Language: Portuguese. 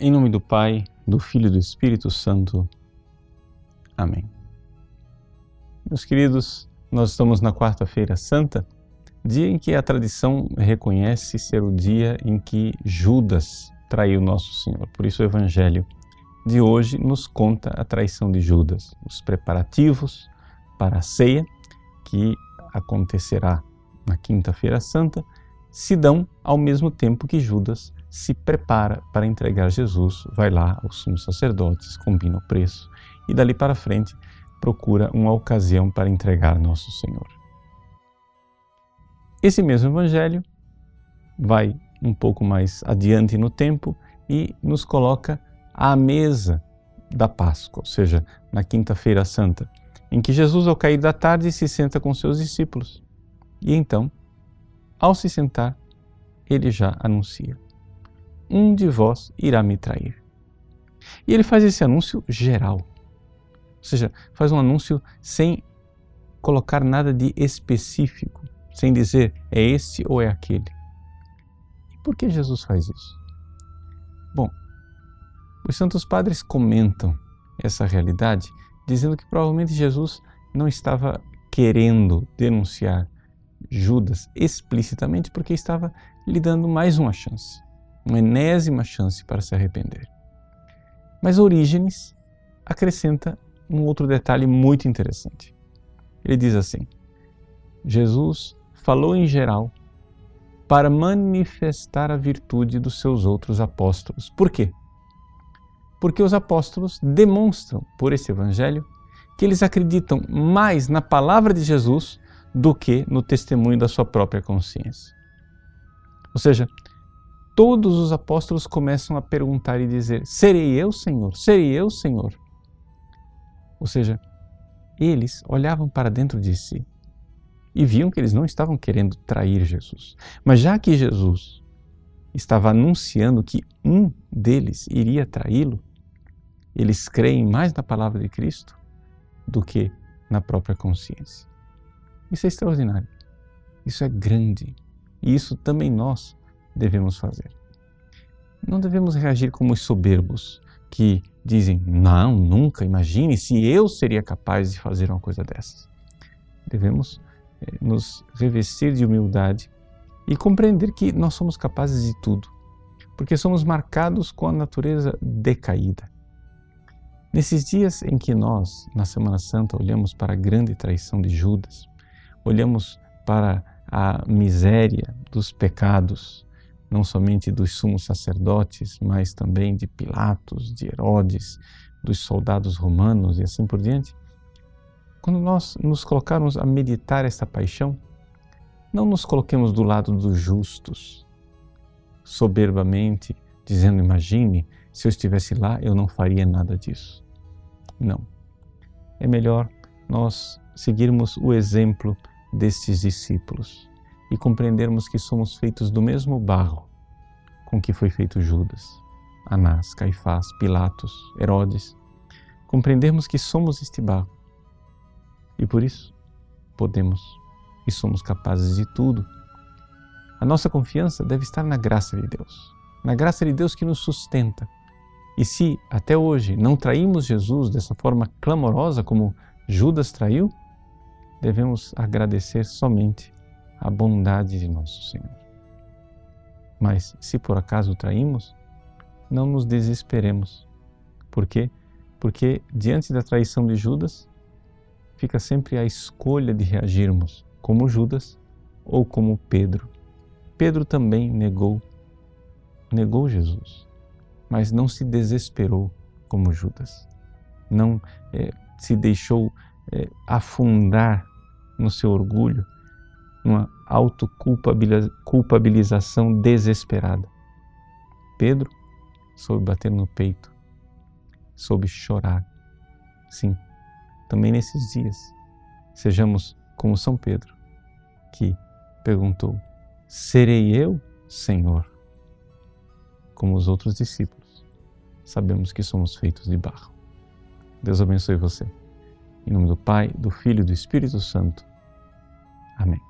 Em nome do Pai, do Filho e do Espírito Santo. Amém. Meus queridos, nós estamos na Quarta-feira Santa, dia em que a tradição reconhece ser o dia em que Judas traiu nosso Senhor. Por isso o Evangelho de hoje nos conta a traição de Judas, os preparativos para a ceia que acontecerá na Quinta-feira Santa se dão ao mesmo tempo que Judas se prepara para entregar Jesus, vai lá aos sumos sacerdotes, combina o preço e dali para frente procura uma ocasião para entregar nosso Senhor. Esse mesmo evangelho vai um pouco mais adiante no tempo e nos coloca à mesa da Páscoa, ou seja, na Quinta-feira Santa, em que Jesus, ao cair da tarde, se senta com seus discípulos. E então, ao se sentar, ele já anuncia: Um de vós irá me trair. E ele faz esse anúncio geral, ou seja, faz um anúncio sem colocar nada de específico, sem dizer é este ou é aquele. E por que Jesus faz isso? Bom, os Santos Padres comentam essa realidade dizendo que provavelmente Jesus não estava querendo denunciar Judas explicitamente porque estava lhe dando mais uma chance, uma enésima chance para se arrepender. Mas Orígenes acrescenta um outro detalhe muito interessante. Ele diz assim: Jesus falou em geral para manifestar a virtude dos seus outros apóstolos. Por quê? Porque os apóstolos demonstram por esse evangelho que eles acreditam mais na palavra de Jesus do que no testemunho da sua própria consciência. Ou seja, todos os apóstolos começam a perguntar e dizer: Serei eu, Senhor? Serei eu, Senhor? Ou seja, eles olhavam para dentro de si e viam que eles não estavam querendo trair Jesus. Mas já que Jesus estava anunciando que um deles iria traí-lo, eles creem mais na palavra de Cristo do que na própria consciência. Isso é extraordinário. Isso é grande. E isso também nós devemos fazer. Não devemos reagir como os soberbos que dizem: Não, nunca, imagine se eu seria capaz de fazer uma coisa dessas. Devemos eh, nos revestir de humildade e compreender que nós somos capazes de tudo, porque somos marcados com a natureza decaída. Nesses dias em que nós, na Semana Santa, olhamos para a grande traição de Judas, olhamos para a miséria dos pecados, não somente dos sumos sacerdotes, mas também de Pilatos, de Herodes, dos soldados romanos e assim por diante. Quando nós nos colocarmos a meditar esta paixão, não nos coloquemos do lado dos justos, soberbamente dizendo: imagine, se eu estivesse lá, eu não faria nada disso. Não. É melhor nós seguirmos o exemplo destes discípulos e compreendermos que somos feitos do mesmo barro com que foi feito Judas, Anás, Caifás, Pilatos, Herodes. Compreendermos que somos este barro e por isso podemos e somos capazes de tudo. A nossa confiança deve estar na graça de Deus, na graça de Deus que nos sustenta. E se até hoje não traímos Jesus dessa forma clamorosa como Judas traiu, devemos agradecer somente a bondade de nosso Senhor. Mas se por acaso traímos, não nos desesperemos. Por quê? Porque diante da traição de Judas, fica sempre a escolha de reagirmos como Judas ou como Pedro. Pedro também negou, negou Jesus, mas não se desesperou como Judas. Não é, se deixou é, afundar no seu orgulho, numa autoculpabilização desesperada. Pedro soube bater no peito, soube chorar. Sim, também nesses dias, sejamos como São Pedro, que perguntou: Serei eu, Senhor? Como os outros discípulos, sabemos que somos feitos de barro. Deus abençoe você. Em nome do Pai, do Filho e do Espírito Santo. Amém.